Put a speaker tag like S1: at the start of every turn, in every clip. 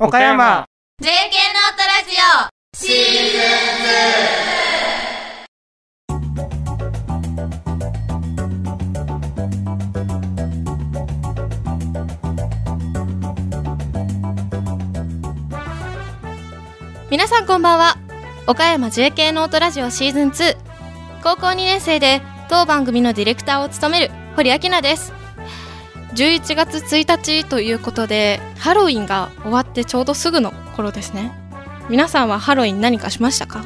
S1: 岡山。
S2: JK ノートラジオ。シーズン
S3: 皆さんこんばんは。岡山 JK ノートラジオシーズン2高校2年生で当番組のディレクターを務める堀明菜です11月1日ということでハロウィンが終わってちょうどすぐの頃ですね。皆さんはハロウィン何かしましたか？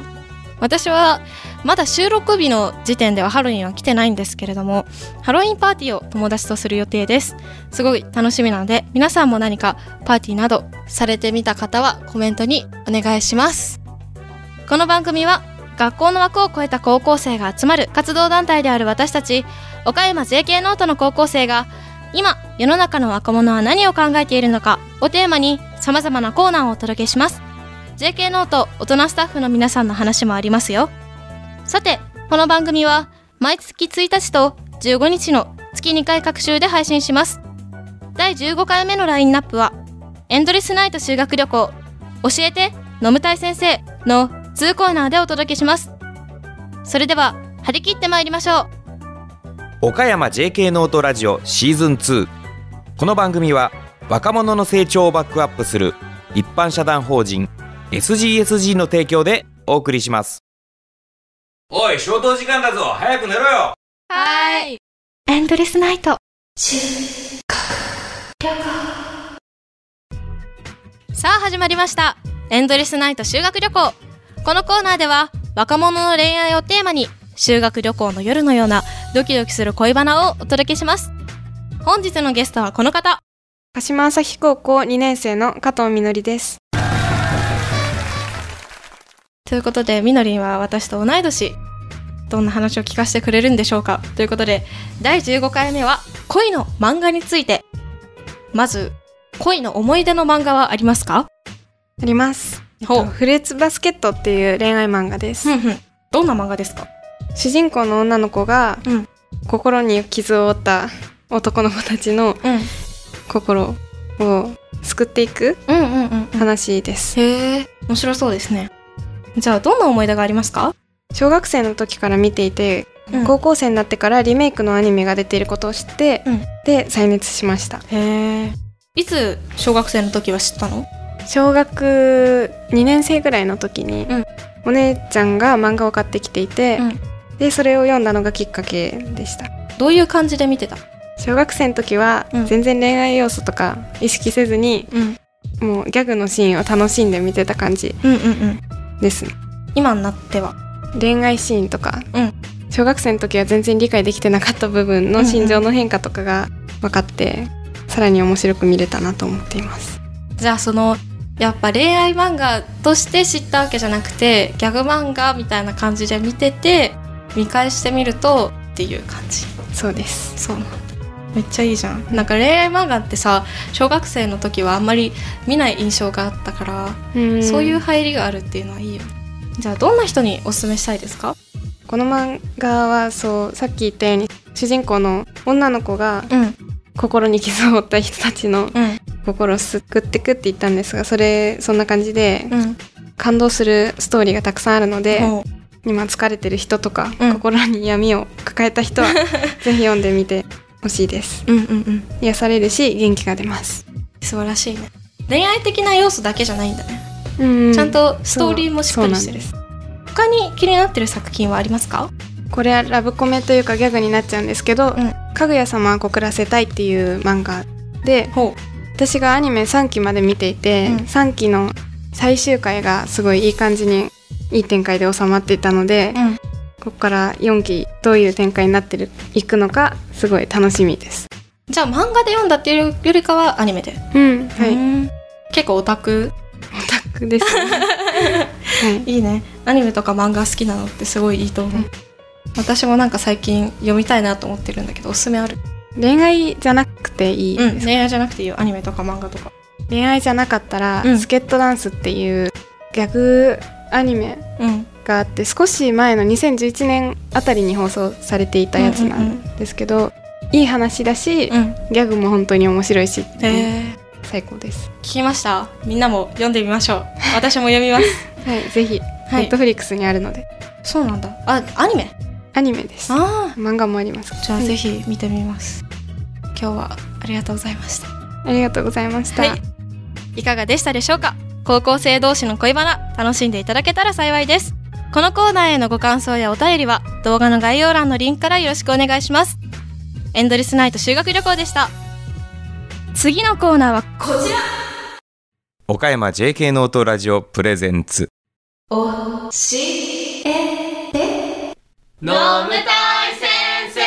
S3: 私はまだ収録日の時点ではハロウィンは来てないんですけれどもハロウィンパーティーを友達とする予定です。すごい楽しみなので皆さんも何かパーティーなどされてみた方はコメントにお願いします。この番組は学校の枠を超えた高校生が集まる活動団体である私たち岡山 JK ノートの高校生が今世の中の若者は何を考えているのかをテーマに様々なコーナーをお届けします。JK ノート大人スタッフの皆さんの話もありますよ。さてこの番組は毎月1日と15日の月2回隔週で配信します。第15回目のラインナップはエンドレスナイト修学旅行教えて飲むたい先生の2コーナーでお届けします。それでは張り切ってまいりましょう。
S1: 岡山 JK ノートラジオシーズン2この番組は若者の成長をバックアップする一般社団法人 SGSG の提供でお送りします。おい消灯時間だぞ。早く寝ろよ。
S3: はい。エンドレスナイト。さあ始まりました。エンドレスナイト修学旅行。このコーナーでは若者の恋愛をテーマに修学旅行の夜のようなドキドキする恋バナをお届けします。本日のゲストはこの方。
S4: 鹿島朝日高校2年生の加藤みのりです。
S3: ということでみのりんは私と同い年。どんな話を聞かせてくれるんでしょうか。ということで第15回目は恋の漫画について。まず恋の思い出の漫画はありますか？
S4: あります。フルーツバスケットっていう恋愛漫画です。
S3: ふんふん。どんな漫画ですか？
S4: 主人公の女の子が、
S3: うん。
S4: 心に傷を負った男の子たちの
S3: うん。
S4: 心を救っていく
S3: うんうんうんうん。
S4: 話です。
S3: へえ面白そうですね。じゃあどんな思い出がありますか？
S4: 小学生の時から見ていて、
S3: うん。
S4: 高校生になってからリメイクのアニメが出ていることを知って、
S3: うん。
S4: で再熱しました。
S3: へえいつ小学生の時は知ったの？
S4: 小学2年生ぐらいの時に、
S3: うん。
S4: お姉ちゃんが漫画を買ってきていて、
S3: うん
S4: でそれを読んだのがきっかけでした。
S3: どういう感じで見てた？
S4: 小学生の時は
S3: うん。
S4: 全然恋愛要素とか意識せずに、
S3: うん。
S4: もうギャグのシーンを楽しんで見てた感じ
S3: うんうんうん。
S4: ですね。
S3: 今になっては？
S4: 恋愛シーンとか、
S3: うん。
S4: 小学生の時は全然理解できてなかった部分の心情の変化とかが分かって、さらに面白く見れたなと思っています。
S3: じゃあそのやっぱ恋愛漫画として知ったわけじゃなくてギャグ漫画みたいな感じで見てて見返してみるとっていう感じ。
S4: そうです。
S3: そう。めっちゃいいじゃん。なんか恋愛漫画ってさ小学生の時はあんまり見ない印象があったから、
S4: うん。
S3: そういう入りがあるっていうのはいいよ。ねじゃあどんな人におすすめしたいですか？
S4: この漫画はそうさっき言ったように主人公の女の子が
S3: うん。
S4: 心に傷を負った人たちの
S3: うん。
S4: 心を救ってくって言ったんですがそれそんな感じで
S3: うん。
S4: 感動するストーリーがたくさんあるので、
S3: も
S4: 今疲れてる人とか、
S3: うん。
S4: 心に闇を抱えた人は ぜひ読んでみてほしいです。
S3: ううんうんうん。
S4: 癒されるし元気が出ます。
S3: 素晴らしいね。恋愛的な要素だけじゃないんだね、
S4: うん。
S3: ちゃんとストーリーもしっかりしてる。他に気になってる作品はありますか？
S4: これはラブコメというかギャグになっちゃうんですけど
S3: うん「
S4: かぐや様は告らせたい」っていう漫画で
S3: ほ
S4: 私がアニメ3期まで見ていて、
S3: うん。
S4: 3期の最終回がすごいいい感じにいい展開で収まっていたので、
S3: うん。
S4: ここから4期どういう展開になってるいくのかすごい楽しみです。
S3: じゃあ漫画で読んだっていうよりかはアニメで？
S4: うんはい、
S3: い結構オタク？
S4: オタクですね。はい。
S3: いいね。アニメとか漫画好きなのってすごいいいと思う、
S4: うん
S3: 私もなんか最近読みたいなと思ってるんだけどおすすめある？
S4: 恋愛じゃなくていい
S3: うん恋愛じゃなくていいよ。アニメとか漫画とか。
S4: 恋愛じゃなかったら、
S3: うん。
S4: スケットダンスっていうギャグアニメ
S3: うん。
S4: があって少し前の2011年あたりに放送されていたやつなんですけど、いい話だし、
S3: うん。
S4: ギャグも本当に面白いし、
S3: へえ
S4: 最高です。
S3: 聞きました。みんなも読んでみましょう。私も読みます。
S4: はいぜひ、
S3: はい。
S4: ネットフリックスにあるので。
S3: そうなんだ。あアニメ？
S4: アニメです。
S3: あ
S4: 漫画もあります。
S3: じゃあ
S4: はい。
S3: ぜひ見てみます、今日はありがとうございました。
S4: ありがとうございました、
S3: はい。いかがでしたでしょうか？高校生同士の恋バナ楽しんでいただけたら幸いです。このコーナーへのご感想やお便りは動画の概要欄のリンクからよろしくお願いします。エンドレスナイト修学旅行でした。次のコーナーはこちら。
S1: 岡山 JK ノートラジオプレゼンツ。
S2: のむたい先生。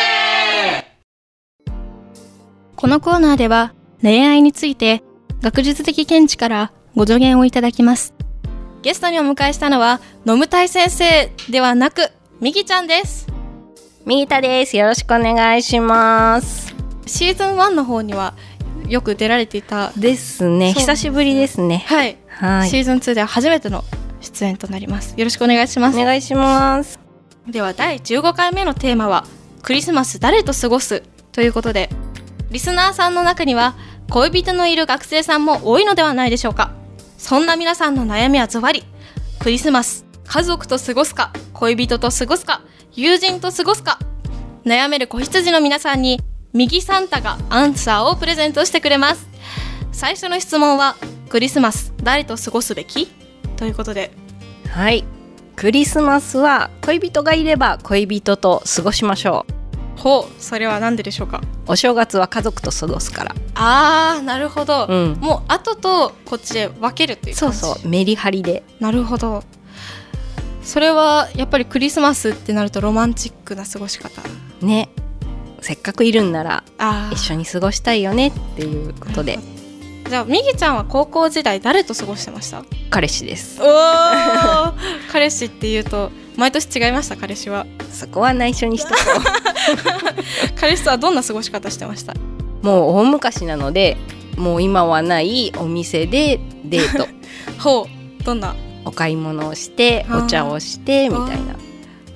S3: このコーナーでは恋愛について学術的見地からご助言をいただきますゲストにお迎えしたのは野むたい先生ではなくみぎちゃんです
S5: ミータです。よろしくお願いします。
S3: シーズン1の方にはよく出られていた
S5: ですね。久しぶりですね。
S3: はい、
S5: はい。
S3: シーズン2では初めての出演となりますよろしくお願いします
S5: お願いします。
S3: では第15回目のテーマはクリスマス誰と過ごすということでリスナーさんの中には恋人のいる学生さんも多いのではないでしょうかそんな皆さんの悩みはズバリクリスマス家族と過ごすか恋人と過ごすか友人と過ごすか悩める子羊の皆さんに右サンタがアンサーをプレゼントしてくれます。最初の質問はクリスマス誰と過ごすべき？ということで。
S5: はい。クリスマスは恋人がいれば恋人と過ごしましょう。
S3: ほうそれは何ででしょうか？
S5: う。お正月は家族と過ごすから。
S3: あーなるほど、
S5: うん。
S3: もう後とこっちで分けるっていう
S5: そうそう。メリハリで。
S3: なるほどそれはやっぱりクリスマスってなるとロマンチックな過ごし方？
S5: ね。せっかくいるんなら
S3: あ
S5: 一緒に過ごしたいよねっていうことで
S3: じゃあみぎちゃんは高校時代誰と過ごしてました？
S5: 彼氏です。
S3: おお彼氏っていうと毎年違いました？彼氏は
S5: そこは内緒にしとこ
S3: 彼氏とはどんな過ごし方してました？
S5: う。もう大昔なので、もう今はないお店でデート。
S3: ほうどんな？
S5: お買い物をしてお茶をしてみたいな。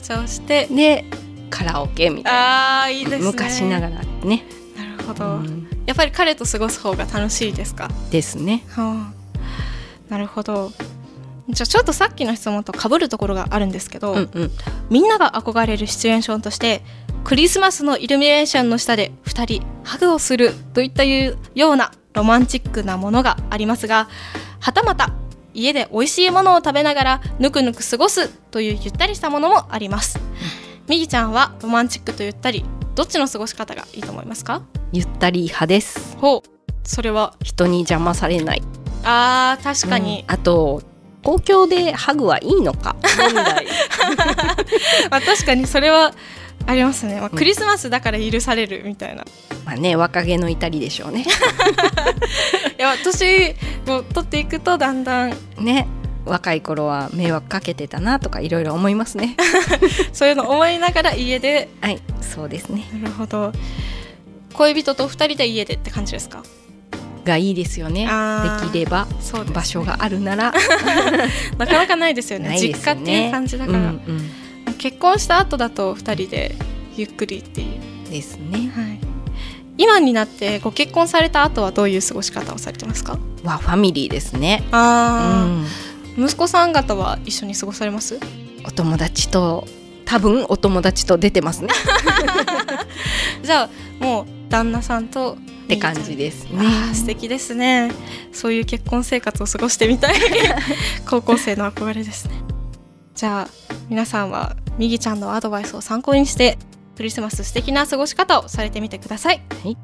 S3: じゃあして。
S5: でカラオケみたいな、
S3: あーいいですね。
S5: 昔ながらね、
S3: なるほど、
S5: うん。
S3: やっぱり彼と過ごす方が楽しいですか？
S5: ですね。
S3: はあ、なるほど。じゃあちょっとさっきの質問と被るところがあるんですけど、
S5: うんうん。
S3: みんなが憧れるシチュエーションとしてクリスマスのイルミネーションの下で2人ハグをするといったいうようなロマンチックなものがありますがはたまた家で美味しいものを食べながらぬくぬく過ごすというゆったりしたものもあります。みぎちゃんはロマンチックとゆったりどっちの過ごし方がいいと思いますか？
S5: ゆったり派です。
S3: ほう。それは？
S5: 人に邪魔されない。
S3: あー確かに、
S5: うん。あと公共でハグはいいのか？問 題
S3: まあ、確かにそれはありますね、まあ、
S5: うん。
S3: クリスマスだから許されるみたいな、い
S5: まあね若気の至りでしょうね。
S3: や年を取っていくとだんだん。
S5: ね。若い頃は迷惑かけてたなとかいろいろ思いますね。
S3: そういうの思いながら家で。
S5: はいそうですね。
S3: なるほど。恋人と二人で家でって感じですか？
S5: がいいですよね。できれば場所があるなら。
S3: なかなかないですよね。
S5: ね。
S3: 実家っていう感じだから、
S5: うんうん
S3: 結婚した後だと二人でゆっくりっていう、
S5: ですね。
S3: はい、今になってご結婚された後はどういう過ごし方をされてますか？
S5: はファミリーですね。う
S3: あ
S5: ん。
S3: ー、息子さん方は一緒に過ごされます？
S5: お友達と多分お友達と出てますね。
S3: じゃあもう旦那さんと
S5: って感じですね。
S3: 素敵ですね。そういう結婚生活を過ごしてみたい。高校生の憧れですね。じゃあ皆さんはみぎちゃんのアドバイスを参考にしてクリスマス素敵な過ごし方をされてみてください、
S5: はい。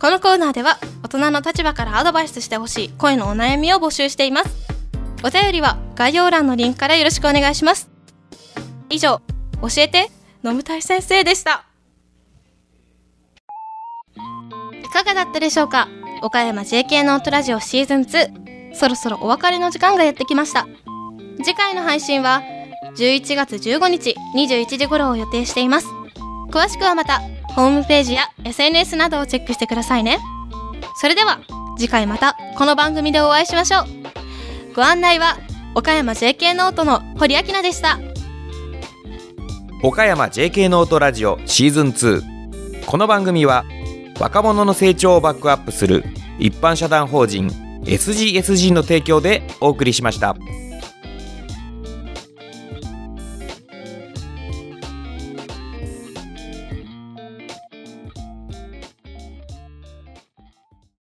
S3: このコーナーでは大人の立場からアドバイスしてほしい恋のお悩みを募集しています。お便りは概要欄のリンクからよろしくお願いします。以上教えて飲むたい先生でした。いかがだったでしょうか？岡山 JK ノートラジオシーズン2そろそろお別れの時間がやってきました。次回の配信は11月15日21時頃を予定しています。詳しくはまたホームページや SNS などをチェックしてくださいね。それでは次回またこの番組でお会いしましょう。ご案内は岡山 JK ノートの堀明菜でした。
S1: 岡山 JK ノートラジオシーズン2この番組は若者の成長をバックアップする一般社団法人 SGSG の提供でお送りしました。